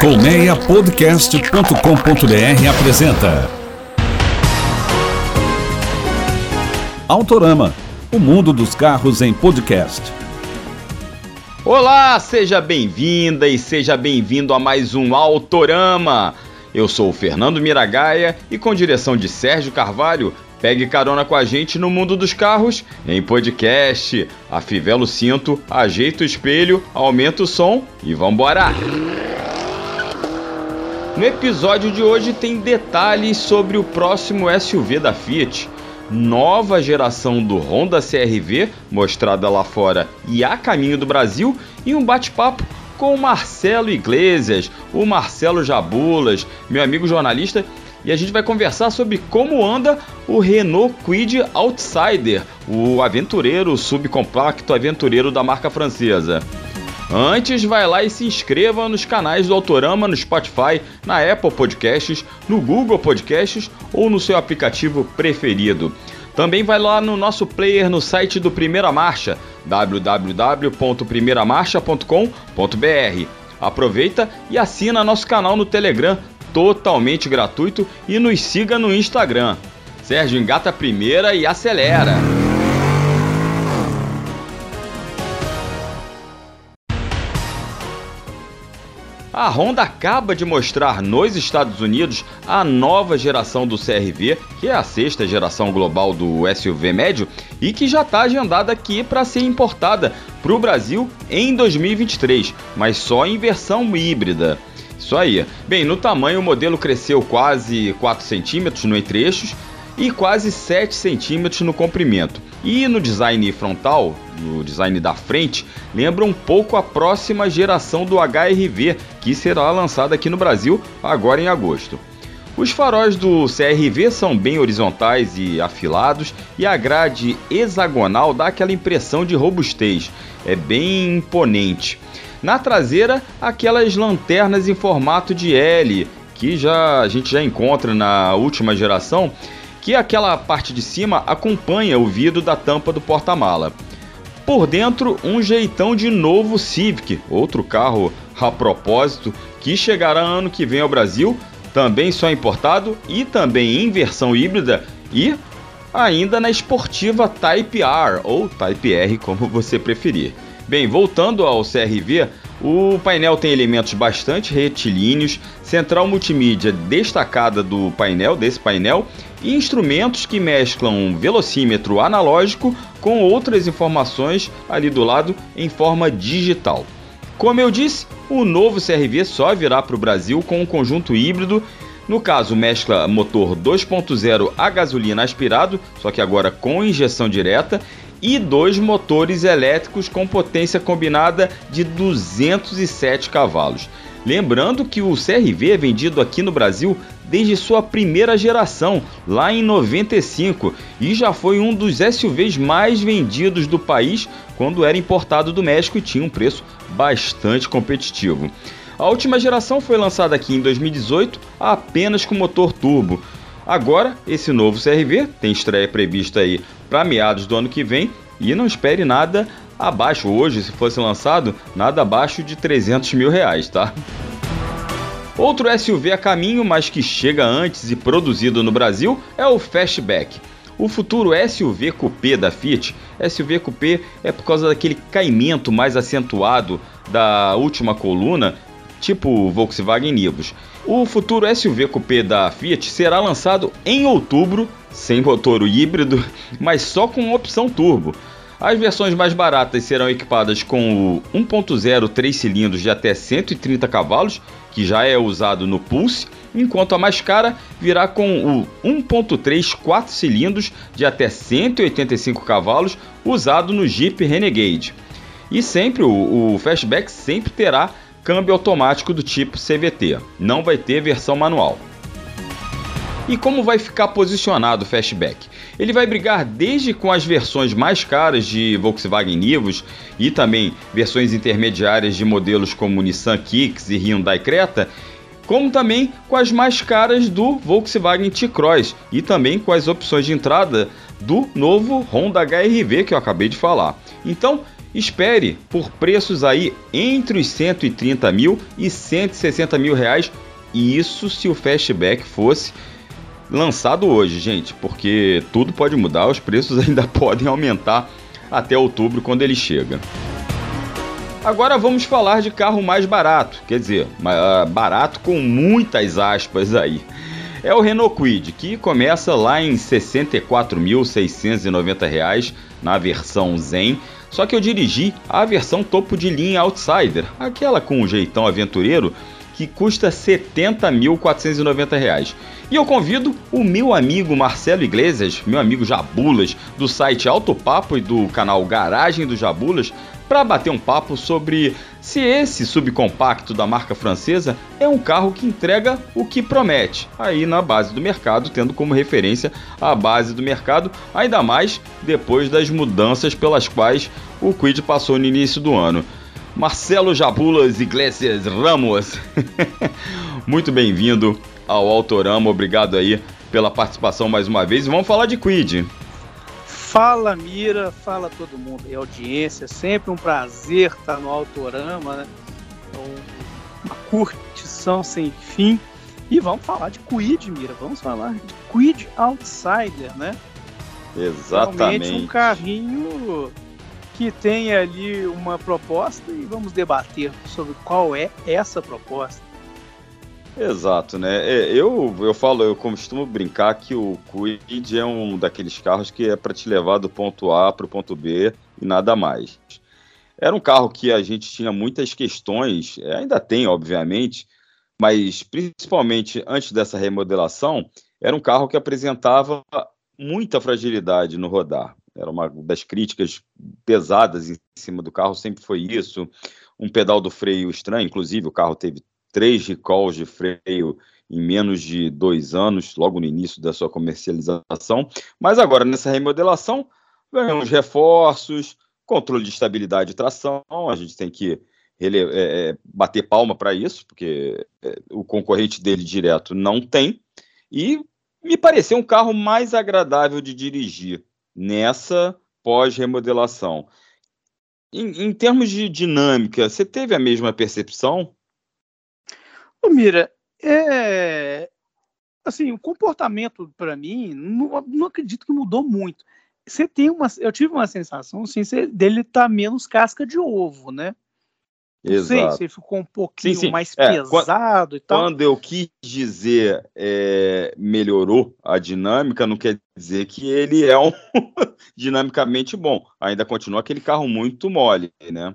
Colmeiapodcast.com.br apresenta Autorama, o mundo dos carros em podcast. Olá, seja bem-vinda e seja bem-vindo a mais um Autorama. Eu sou o Fernando Miragaia e com direção de Sérgio Carvalho, pegue carona com a gente no mundo dos carros em podcast. Afivela o cinto, ajeita o espelho, aumenta o som e vambora! No episódio de hoje tem detalhes sobre o próximo SUV da Fiat, nova geração do Honda CRV, mostrada lá fora e a caminho do Brasil, e um bate-papo com o Marcelo Iglesias, o Marcelo Jabulas, meu amigo jornalista, e a gente vai conversar sobre como anda o Renault Kwid Outsider, o aventureiro subcompacto aventureiro da marca francesa. Antes, vai lá e se inscreva nos canais do Autorama no Spotify, na Apple Podcasts, no Google Podcasts ou no seu aplicativo preferido. Também vai lá no nosso player no site do Primeira Marcha, www.primeiramarcha.com.br. Aproveita e assina nosso canal no Telegram, totalmente gratuito, e nos siga no Instagram. Sérgio engata a primeira e acelera! A Honda acaba de mostrar nos Estados Unidos a nova geração do CRV, que é a sexta geração global do SUV médio e que já está agendada aqui para ser importada para o Brasil em 2023, mas só em versão híbrida. Isso aí. Bem, no tamanho o modelo cresceu quase 4 centímetros no entre-eixos e quase 7 centímetros no comprimento. E no design frontal, no design da frente, lembra um pouco a próxima geração do HRV, que será lançada aqui no Brasil agora em agosto. Os faróis do CRV são bem horizontais e afilados, e a grade hexagonal dá aquela impressão de robustez, é bem imponente. Na traseira, aquelas lanternas em formato de L, que já a gente já encontra na última geração, que aquela parte de cima acompanha o vidro da tampa do porta-mala. Por dentro, um jeitão de novo Civic, outro carro a propósito, que chegará ano que vem ao Brasil, também só importado e também em versão híbrida e ainda na esportiva Type R ou Type R, como você preferir. Bem, voltando ao CRV, o painel tem elementos bastante retilíneos, central multimídia destacada do painel, desse painel, instrumentos que mesclam velocímetro analógico com outras informações ali do lado em forma digital. Como eu disse, o novo CRV só virá para o Brasil com um conjunto híbrido. No caso, mescla motor 2.0 a gasolina aspirado, só que agora com injeção direta, e dois motores elétricos com potência combinada de 207 cavalos. Lembrando que o CRV é vendido aqui no Brasil desde sua primeira geração, lá em 95, e já foi um dos SUVs mais vendidos do país quando era importado do México e tinha um preço bastante competitivo. A última geração foi lançada aqui em 2018 apenas com motor turbo. Agora, esse novo CRV tem estreia prevista aí para meados do ano que vem e não espere nada abaixo. Hoje, se fosse lançado, nada abaixo de 300 mil reais, tá? Outro SUV a caminho, mas que chega antes e produzido no Brasil, é o Fastback. O futuro SUV Coupé da Fiat, SUV Coupé é por causa daquele caimento mais acentuado da última coluna, tipo Volkswagen Nivus. O futuro SUV Coupé da Fiat será lançado em outubro, sem motor híbrido, mas só com opção turbo. As versões mais baratas serão equipadas com o 1.0 3 cilindros de até 130 cavalos, que já é usado no Pulse, enquanto a mais cara virá com o 1.3 4 cilindros de até 185 cavalos, usado no Jeep Renegade. E sempre o, o Fastback sempre terá câmbio automático do tipo CVT, não vai ter versão manual. E como vai ficar posicionado o Fastback? Ele vai brigar desde com as versões mais caras de Volkswagen Nivus e também versões intermediárias de modelos como Nissan Kicks e Hyundai Creta, como também com as mais caras do Volkswagen T-Cross e também com as opções de entrada do novo Honda HRV que eu acabei de falar. Então, espere por preços aí entre os 130 mil e 160 mil reais. Isso se o Fastback fosse lançado hoje, gente, porque tudo pode mudar, os preços ainda podem aumentar até outubro quando ele chega. Agora vamos falar de carro mais barato, quer dizer, ah, barato com muitas aspas aí. É o Renault Kwid, que começa lá em R$ 64.690 na versão Zen, só que eu dirigi a versão topo de linha Outsider, aquela com um jeitão aventureiro, que custa R$ 70.490. E eu convido o meu amigo Marcelo Iglesias, meu amigo Jabulas, do site Alto Papo e do canal Garagem do Jabulas, para bater um papo sobre se esse subcompacto da marca francesa é um carro que entrega o que promete, aí na base do mercado, tendo como referência a base do mercado, ainda mais depois das mudanças pelas quais o Quid passou no início do ano. Marcelo Jabulas Iglesias Ramos, muito bem-vindo ao Autorama, obrigado aí pela participação mais uma vez. Vamos falar de Quid. Fala Mira, fala todo mundo e audiência, sempre um prazer estar no Autorama, né? Uma curtição sem fim. E vamos falar de Quid, Mira, vamos falar de Quid Outsider, né? Exatamente. Realmente um carrinho que tem ali uma proposta e vamos debater sobre qual é essa proposta. Exato, né? É, eu, eu falo, eu costumo brincar que o Quid é um daqueles carros que é para te levar do ponto A para o ponto B e nada mais. Era um carro que a gente tinha muitas questões, é, ainda tem, obviamente, mas principalmente antes dessa remodelação, era um carro que apresentava muita fragilidade no rodar. Era uma das críticas pesadas em cima do carro, sempre foi isso. Um pedal do freio estranho, inclusive o carro teve três recalls de freio em menos de dois anos, logo no início da sua comercialização. Mas agora, nessa remodelação, ganhamos reforços, controle de estabilidade e tração. A gente tem que é, é, bater palma para isso, porque é, o concorrente dele direto não tem. E me pareceu um carro mais agradável de dirigir nessa pós-remodelação. Em, em termos de dinâmica, você teve a mesma percepção? Ô, Mira, é... assim, o comportamento para mim, não, não, acredito que mudou muito. Você tem uma, eu tive uma sensação assim, dele tá menos casca de ovo, né? Não Exato. sei se ficou um pouquinho sim, sim. mais é, pesado quando, e tal. Quando eu quis dizer é, melhorou a dinâmica, não quer dizer que ele é um dinamicamente bom. Ainda continua aquele carro muito mole, né?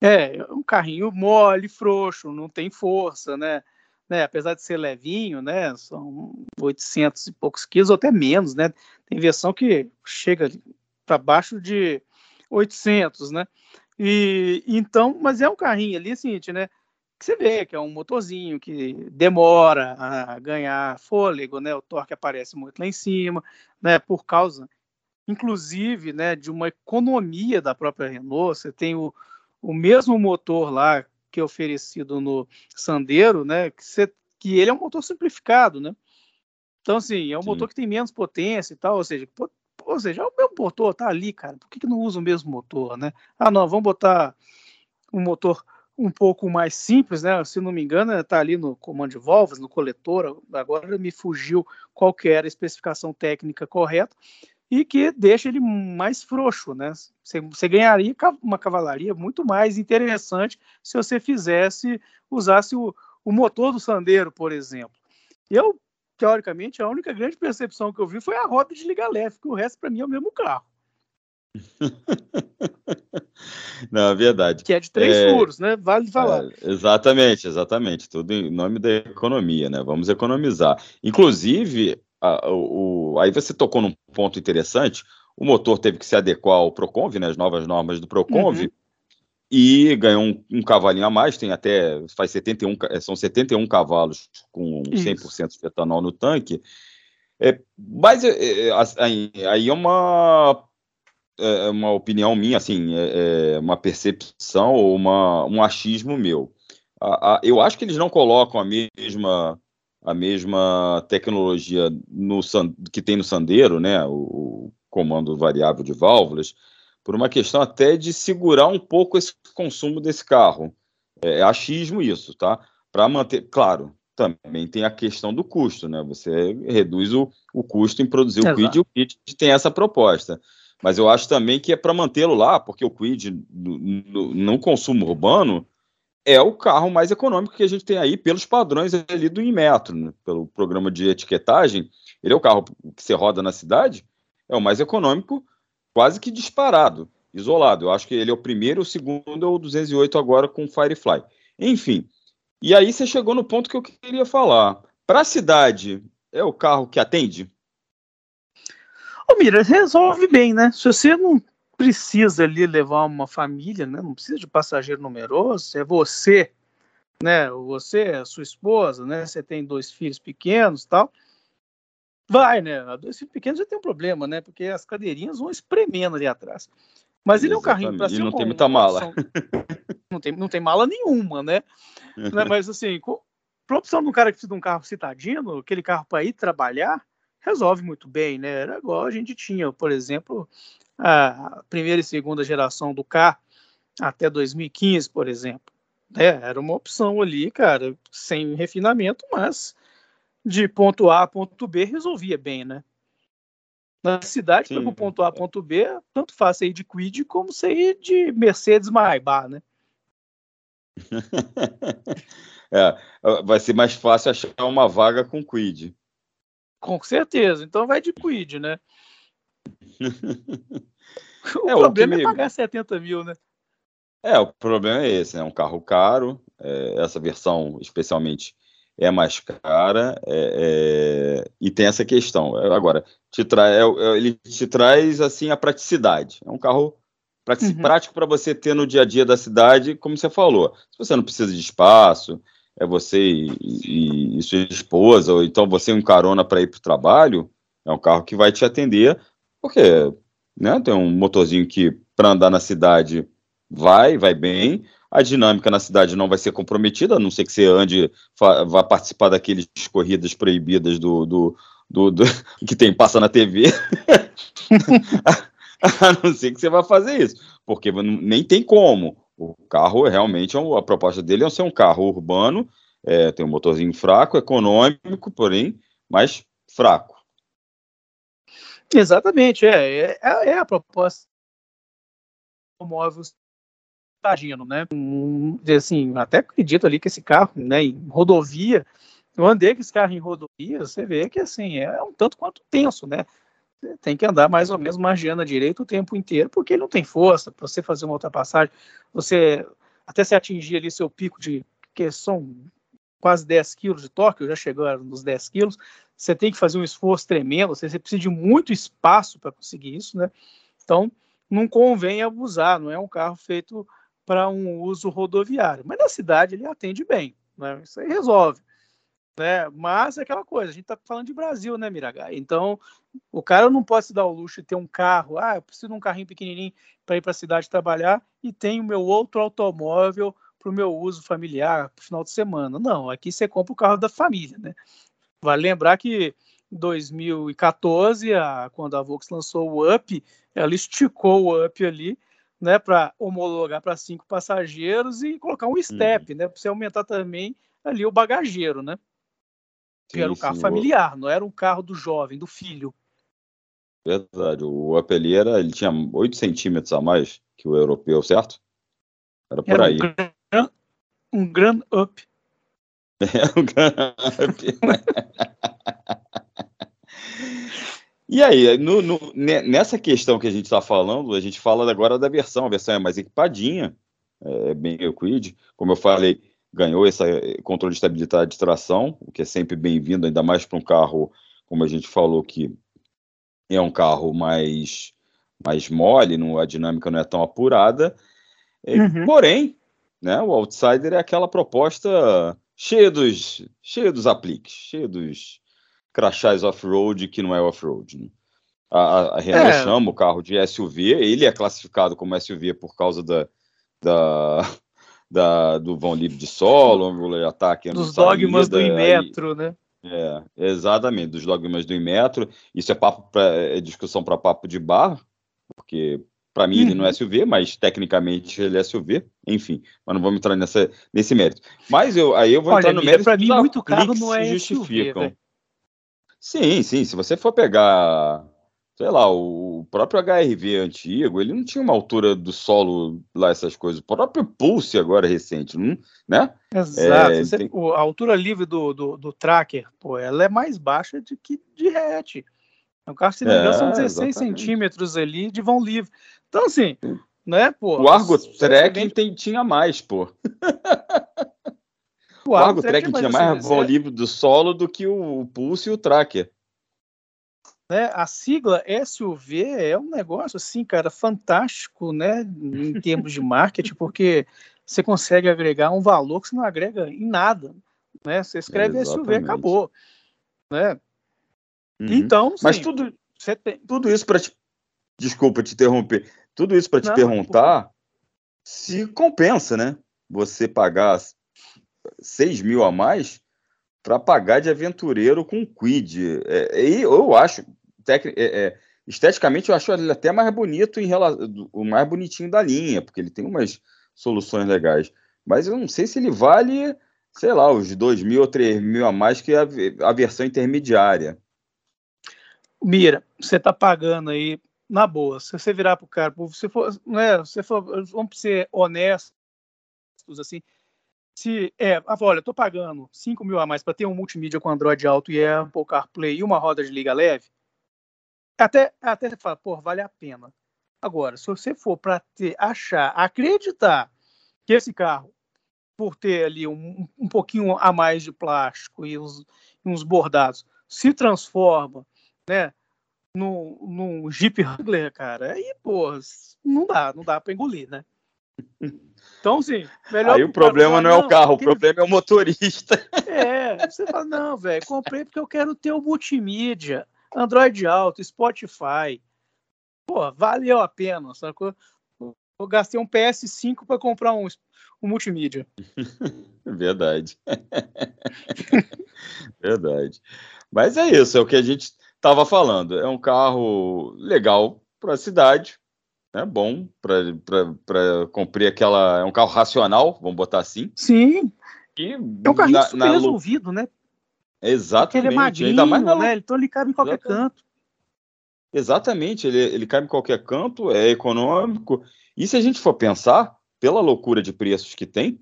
É, um carrinho mole, frouxo, não tem força, né? né? Apesar de ser levinho, né? São 800 e poucos quilos, ou até menos, né? Tem versão que chega para baixo de 800, né? E então, mas é um carrinho ali, assim, né? Que você vê que é um motorzinho que demora a ganhar fôlego, né? O torque aparece muito lá em cima, né? Por causa, inclusive, né? De uma economia da própria Renault. Você tem o o mesmo motor lá que é oferecido no Sandero, né? Que, você, que ele é um motor simplificado, né? Então, assim, é um Sim. motor que tem menos potência e tal, ou seja, ou seja, é o meu motor tá ali, cara. Por que, que não usa o mesmo motor, né? Ah, não, vamos botar um motor um pouco mais simples, né? Se não me engano, está ali no comando de válvulas, no coletor. Agora me fugiu qual era a especificação técnica correta e que deixa ele mais frouxo, né? Você, você, ganharia uma cavalaria muito mais interessante se você fizesse, usasse o, o motor do Sandero, por exemplo. Eu, teoricamente, a única grande percepção que eu vi foi a roda de liga leve, que o resto para mim é o mesmo carro. Não, é verdade. Que é de três é, furos, né? Vale falar. É, exatamente, exatamente. Tudo em nome da economia, né? Vamos economizar. Inclusive, a, o, aí você tocou num ponto interessante. O motor teve que se adequar ao Proconv, né, as novas normas do Proconv, uhum. E ganhou um, um, cavalinho a mais, tem até, faz 71, é, são 71 cavalos com 100% Isso. de etanol no tanque. É, mas é, é aí é uma, é uma opinião minha, assim, é, é uma percepção ou uma, um achismo meu. A, a, eu acho que eles não colocam a mesma a mesma tecnologia no, que tem no Sandero, né, o, o comando variável de válvulas, por uma questão até de segurar um pouco esse consumo desse carro. É, é achismo isso, tá? Para manter, claro, também tem a questão do custo, né? Você reduz o, o custo em produzir Exato. o Quid e o Quid tem essa proposta. Mas eu acho também que é para mantê-lo lá, porque o Quid, no, no, no, consumo urbano, é o carro mais econômico que a gente tem aí pelos padrões ali do Inmetro, né? pelo programa de etiquetagem. Ele é o carro que você roda na cidade, é o mais econômico, quase que disparado, isolado. Eu acho que ele é o primeiro, o segundo é o 208 agora com Firefly. Enfim, e aí você chegou no ponto que eu queria falar. Para a cidade, é o carro que atende? Ô, Mira, resolve bem, né? Se você não precisa ali levar uma família, né? Não precisa de passageiro numeroso, é você, né? Você, sua esposa, né? Você tem dois filhos pequenos, tal. Vai, né? Dois filhos pequenos já tem um problema, né? Porque as cadeirinhas vão espremendo ali atrás. Mas ele é um carrinho para ser. E não tem muita mala. Não tem, não tem mala nenhuma, né? né? Mas assim, para opção de um cara que precisa de um carro citadino, aquele carro para ir trabalhar, resolve muito bem, né? Era igual a gente tinha, por exemplo, a primeira e segunda geração do carro até 2015, por exemplo. É, era uma opção ali, cara, sem refinamento, mas de ponto A a ponto B resolvia bem, né? Na cidade, para o ponto A a ponto B, tanto faz sair de Quid como sair de Mercedes Maybach, né? é, vai ser mais fácil achar uma vaga com Quid. Com certeza. Então vai de Quid, né? o é, problema o me... é pagar 70 mil, né? É, o problema é esse, né? É um carro caro, é, essa versão especialmente é mais cara é, é, e tem essa questão. Agora, te tra... É, é, ele te traz assim a praticidade. É um carro uhum. prático para você ter no dia a dia da cidade, como você falou. Se você não precisa de espaço, é você e, e, e sua esposa, ou então você um carona para ir para o trabalho, é um carro que vai te atender, porque né, tem um motorzinho que para andar na cidade vai, vai bem, a dinâmica na cidade não vai ser comprometida, a não ser que você ande, vá participar daqueles corridas proibidas do, do, do, do que tem passa na TV. a não ser que você vá fazer isso, porque nem tem como. O carro realmente, é a proposta dele é ser um carro urbano, é, tem um motorzinho fraco, econômico, porém, mas fraco. Exatamente, é, é, é a proposta do móvel Tagino, né? Assim, até acredito ali que esse carro, né, em rodovia, eu andei com esse carro em rodovia, você vê que assim, é um tanto quanto tenso, né? tem que andar mais ou menos margeando a direita o tempo inteiro, porque ele não tem força para você fazer uma ultrapassagem, você até se atingir ali seu pico de que são quase 10 quilos de torque, já chegou nos 10 quilos, você tem que fazer um esforço tremendo, você precisa de muito espaço para conseguir isso, né? Então, não convém abusar, não é um carro feito para um uso rodoviário, mas na cidade ele atende bem, né? Isso aí resolve né? Mas é aquela coisa, a gente está falando de Brasil, né, Miragai? Então, o cara não pode se dar o luxo de ter um carro, ah, eu preciso de um carrinho pequenininho para ir para a cidade trabalhar e tenho o meu outro automóvel para o meu uso familiar para final de semana. Não, aqui você compra o carro da família, né? Vale lembrar que em 2014, a, quando a Volks lançou o Up, ela esticou o Up ali, né, para homologar para cinco passageiros e colocar um step, uhum. né, para você aumentar também ali o bagageiro, né? Sim, era um carro sim, familiar, o... não era um carro do jovem, do filho. Verdade, o Up ali era, ele tinha 8 centímetros a mais que o europeu, certo? Era por era aí. Um Grand, um Up. É, um Grand Up. E aí, no, no, nessa questão que a gente está falando, a gente fala agora da versão, a versão é mais equipadinha, é bem Quid, como eu falei, ganhou esse controle de estabilidade de tração, o que é sempre bem-vindo, ainda mais para um carro, como a gente falou, que é um carro mais, mais mole, não, a dinâmica não é tão apurada. Uhum. Porém, né, o Outsider é aquela proposta cheia dos, cheia dos apliques, cheia dos crachás off-road que não é off-road. Né? A, a Renault é. chama o carro de SUV, ele é classificado como SUV por causa da, da, da, do vão livre de solo, ângulo de ataque. Dos dogmas do Inmetro, aí, né? É, exatamente, dos dogmas do Inmetro. Isso é papo pra, é discussão para papo de bar, porque Para mim, uhum. ele não é SUV, mas tecnicamente ele é SUV. Enfim, mas não vamos entrar nessa, nesse mérito. Mas eu, aí eu vou Olha, entrar no mérito. Para mim, muito carro não é justificam. Sim, sim. Se você for pegar, sei lá, o próprio HRV antigo, ele não tinha uma altura do solo lá, essas coisas. O próprio Pulse agora recente, não, né? Exato. É, você, tem... A altura livre do, do, do, Tracker, pô, ela é mais baixa de que de hatch. O carro, se não me engano, são 16 é, centímetros ali de vão livre. Então, assim, né, pô. O Argo Tracking tem, tinha mais, pô. O Argo, o Tracking tinha mais assim, vão é... livre do solo do que o Pulse e o Tracker. Né, a sigla SUV é um negócio assim, cara, fantástico, né, em termos de marketing, porque você consegue agregar um valor que você não agrega em nada, né? Você escreve Exatamente. SUV, acabou, né? Uhum. Então, sim, mas tudo, tem... tudo isso para te, desculpa te interromper, tudo isso para te não, perguntar se compensa, né? Você pagar 6 mil a mais para pagar de aventureiro com quid. É, e eu acho, tec, é, é, esteticamente, eu acho ele até mais bonito em relação, o mais bonitinho da linha, porque ele tem umas soluções legais. Mas eu não sei se ele vale, sei lá, os 2 mil ou 3 mil a mais que a, a versão intermediária. Mira, você está pagando aí na boa. Se você virar para o cara, se for, né, você for, vamos ser honestos, assim, se é, olha, eu tô pagando 5 mil a mais para ter um multimídia com Android alto e Apple CarPlay e uma roda de liga leve, até, até você fala, pô, vale a pena. Agora, se você for para achar, acreditar que esse carro, por ter ali um, um pouquinho a mais de plástico e uns, uns bordados, se transforma, né, num, num Jeep Wrangler, cara, aí, pô, não dá, não dá para engolir, né? Então, sim, melhor. Aí o problema falar, não é o carro, o problema é o motorista. É, você fala, não, velho, comprei porque eu quero ter o multimídia, Android Auto, Spotify. Pô, valeu a pena, sacou? Eu gastei um PS5 para comprar um, um multimídia. Verdade. Verdade. Mas é isso, é o que a gente estava falando. É um carro legal para a cidade, né? Bom para cumprir aquela. É um carro racional, vamos botar assim. Sim. E é um carrinho na, super na... resolvido, né? Exatamente. Porque ele é magrinho, Ainda mais na... né? Então ele cabe em qualquer Exatamente. canto. Exatamente, ele, ele cabe em qualquer canto, é econômico. E se a gente for pensar, pela loucura de preços que tem,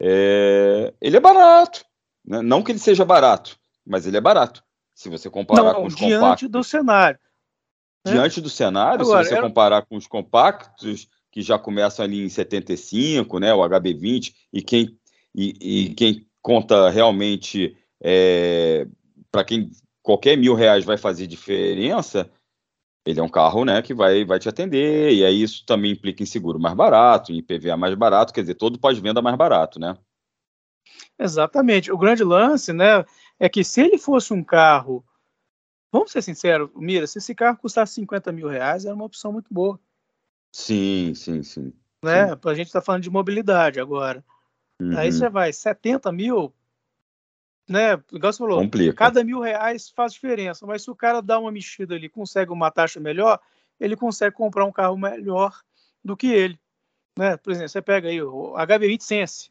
é... ele é barato. Né? Não que ele seja barato, mas ele é barato. Se você comparar Não, com os diante compactos. do cenário. Né? Diante do cenário, Agora, se você era... comparar com os compactos, que já começam ali em 75, né, o HB20, e quem, e, e quem conta realmente, é, para quem qualquer mil reais vai fazer diferença, ele é um carro né, que vai, vai te atender, e aí isso também implica em seguro mais barato, em IPVA mais barato, quer dizer, todo pós-venda mais barato, né? Exatamente. O grande lance né, é que se ele fosse um carro Vamos ser sinceros, Mira, se esse carro custasse 50 mil reais, era uma opção muito boa. Sim, sim, sim. Né? Sim. A gente está falando de mobilidade agora. Uhum. Aí você vai, 70 mil, né? Igual você falou, Complica. cada mil reais faz diferença, mas se o cara dá uma mexida ali, consegue uma taxa melhor, ele consegue comprar um carro melhor do que ele. Né? Por exemplo, você pega aí o HB20 Sense,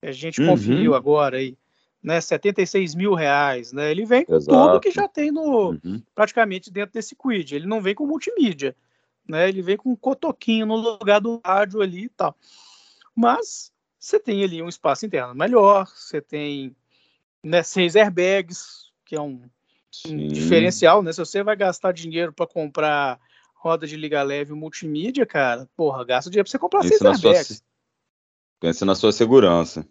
que a gente uhum. conferiu agora aí né, 76 mil reais, né? Ele vem com Exato. tudo que já tem no uhum. praticamente dentro desse quid. Ele não vem com multimídia, né? Ele vem com um cotoquinho no lugar do rádio ali e tal. Mas você tem ali um espaço interno melhor, você tem né, seis airbags, que é um, um diferencial, né? Se você vai gastar dinheiro para comprar roda de liga leve multimídia, cara, porra, gasta dinheiro para você comprar seis airbags. Sua, pense na sua segurança.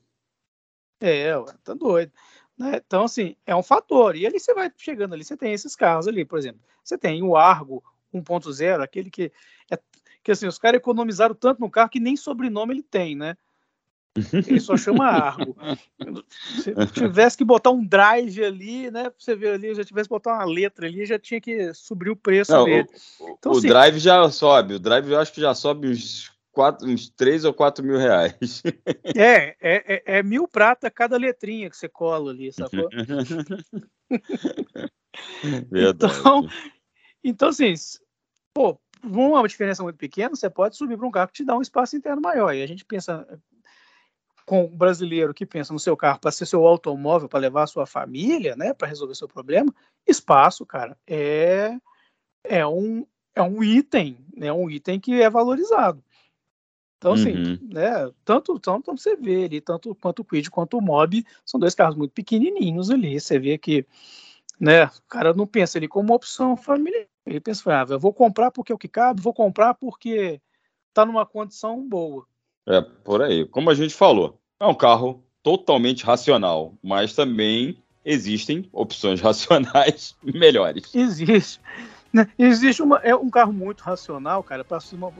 É, tá doido. Né? Então, assim, é um fator. E ali você vai chegando ali, você tem esses carros ali, por exemplo. Você tem o Argo 1.0, aquele que é que assim, os caras economizaram tanto no carro que nem sobrenome ele tem, né? Ele só chama Argo. Se tivesse que botar um drive ali, né? Pra você ver ali, já tivesse que botar uma letra ali, já tinha que subir o preço Não, dele. O, então, o assim, drive já sobe, o drive eu acho que já sobe uns quatro, uns 3 ou 4 mil reais. É, é, é, é, mil prata cada letrinha que você cola ali, sacou? Verdade. Então, então assim, pô, uma diferença muito pequena, você pode subir para um carro que te dá um espaço interno maior. E a gente pensa com o brasileiro que pensa no seu carro para ser seu automóvel, para levar a sua família, né, para resolver seu problema, espaço, cara, é é um é um item, é né, um item que é valorizado. Então, assim, uhum. né, tanto, tanto você vê ali, tanto quanto o Quid quanto o Mob, são dois carros muito pequenininhos ali. Você vê que, né, o cara não pensa ali como opção familiar. Ele pensa, ah, eu vou comprar porque é o que cabe, vou comprar porque tá numa condição boa. É, por aí. Como a gente falou, é um carro totalmente racional, mas também existem opções racionais melhores. Existe. Né? Existe uma, é um carro muito racional, cara, para uma,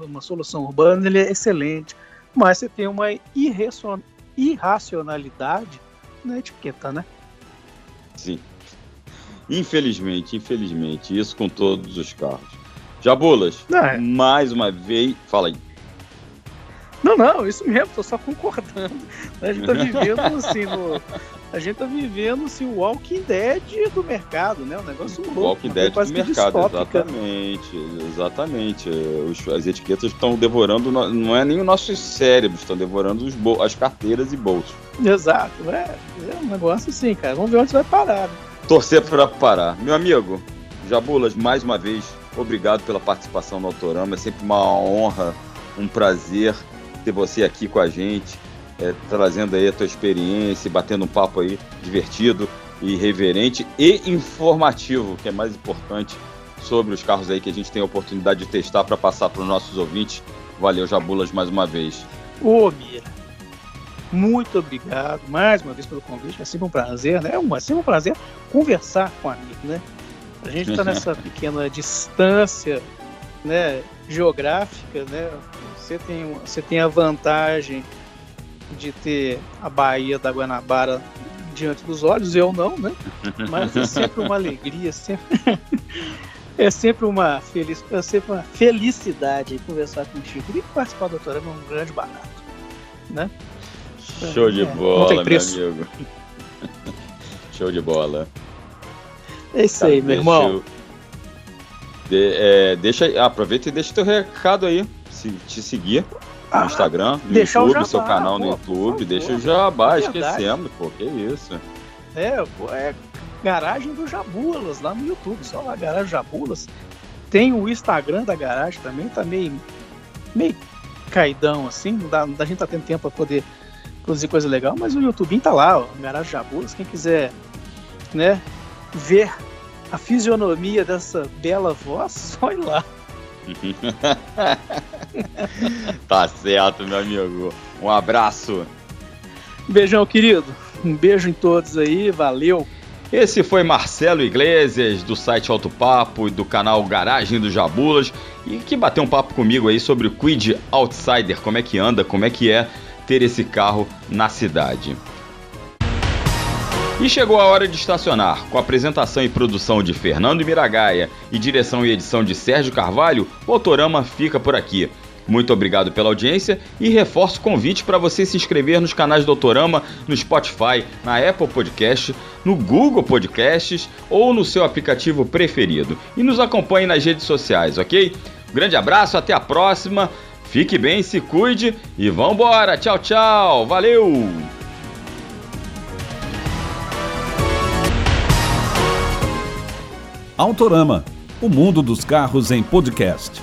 uma solução urbana, ele é excelente, mas você tem uma irracionalidade na etiqueta, né? Sim. Infelizmente, infelizmente, isso com todos os carros. Jabulas, é. mais uma vez, fala aí. Não, não, isso mesmo, tô só concordando. A gente tá vivendo assim no, a gente tá vivendo assim, o Walking Dead do mercado, né? Um negócio louco. Walking Dead do mercado, exatamente. Exatamente. Os, as etiquetas estão devorando, não é nem os nossos cérebros, estão devorando os as carteiras e bolsos. Exato, é, é um negócio assim, cara. Vamos ver onde vai parar. Né? Torcer para parar. Meu amigo, Jabulas, mais uma vez, obrigado pela participação no Autorama. É sempre uma honra, um prazer ter você aqui com a gente é, trazendo aí a tua experiência, batendo um papo aí divertido, irreverente e informativo, que é mais importante sobre os carros aí que a gente tem a oportunidade de testar para passar para os nossos ouvintes. Valeu, Jabulas, mais uma vez. Ô, Mira, muito obrigado mais uma vez pelo convite. É sempre um prazer, né? É sempre um prazer conversar com um amigo, né? A gente está nessa pequena distância né, geográfica, né? Você tem, você tem a vantagem de ter a Bahia da Guanabara diante dos olhos, eu não, né? Mas é sempre uma alegria, sempre é sempre uma, feliz, é sempre uma felicidade conversar contigo e participar do programa é um grande barato, né? Show de é, bola, meu amigo. Show de bola. É isso tá, aí, meu irmão. Eu... De, é, deixa, aproveita e deixa teu recado aí, se te seguir no Instagram, no YouTube, jabá, seu canal no pô, YouTube, deixa o jabá, é esquecendo, pô, que isso. É, pô, é Garagem do Jabulas lá no YouTube, só lá Garagem Jabulas. Tem o Instagram da garagem também, tá meio, meio caidão assim, não dá, a gente tá tendo tempo para poder produzir coisa legal, mas o YouTube tá lá, ó, Garagem Jabulas, quem quiser, né, ver a fisionomia dessa bela voz, só ir lá. tá certo, meu amigo. Um abraço. beijão, querido. Um beijo em todos aí, valeu. Esse foi Marcelo Iglesias, do site Alto Papo e do canal Garagem dos Jabulas, e que bateu um papo comigo aí sobre o Quid Outsider, como é que anda, como é que é ter esse carro na cidade. E chegou a hora de estacionar. Com a apresentação e produção de Fernando Miragaia e direção e edição de Sérgio Carvalho, o Autorama fica por aqui. Muito obrigado pela audiência e reforço o convite para você se inscrever nos canais do Autorama no Spotify, na Apple Podcast, no Google Podcasts ou no seu aplicativo preferido. E nos acompanhe nas redes sociais, ok? Grande abraço, até a próxima. Fique bem, se cuide e vambora. Tchau, tchau. Valeu! Autorama, o mundo dos carros em podcast.